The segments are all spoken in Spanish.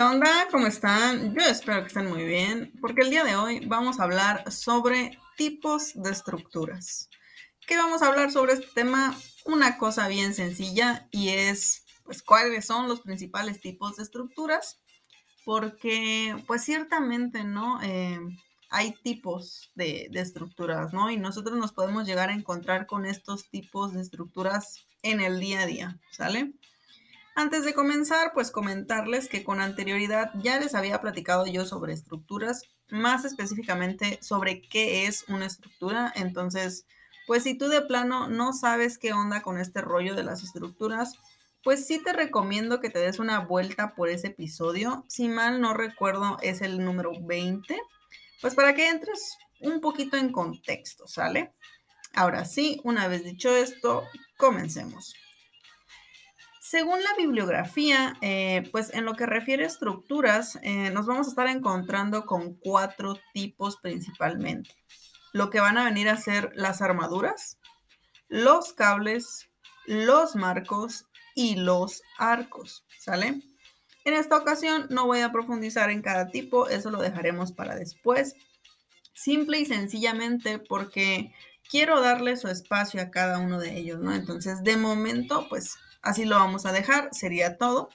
¿Qué onda? ¿Cómo están? Yo espero que estén muy bien, porque el día de hoy vamos a hablar sobre tipos de estructuras. ¿Qué vamos a hablar sobre este tema? Una cosa bien sencilla y es, pues, cuáles son los principales tipos de estructuras, porque, pues, ciertamente, ¿no? Eh, hay tipos de, de estructuras, ¿no? Y nosotros nos podemos llegar a encontrar con estos tipos de estructuras en el día a día, ¿sale? Antes de comenzar, pues comentarles que con anterioridad ya les había platicado yo sobre estructuras, más específicamente sobre qué es una estructura. Entonces, pues si tú de plano no sabes qué onda con este rollo de las estructuras, pues sí te recomiendo que te des una vuelta por ese episodio. Si mal no recuerdo, es el número 20. Pues para que entres un poquito en contexto, ¿sale? Ahora sí, una vez dicho esto, comencemos. Según la bibliografía, eh, pues en lo que refiere a estructuras, eh, nos vamos a estar encontrando con cuatro tipos principalmente. Lo que van a venir a ser las armaduras, los cables, los marcos y los arcos, ¿sale? En esta ocasión no voy a profundizar en cada tipo, eso lo dejaremos para después. Simple y sencillamente porque quiero darle su espacio a cada uno de ellos, ¿no? Entonces, de momento, pues Así lo vamos a dejar, sería todo.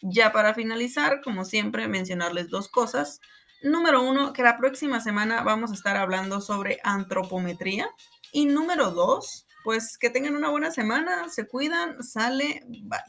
Ya para finalizar, como siempre, mencionarles dos cosas. Número uno, que la próxima semana vamos a estar hablando sobre antropometría. Y número dos, pues que tengan una buena semana, se cuidan, sale, bye.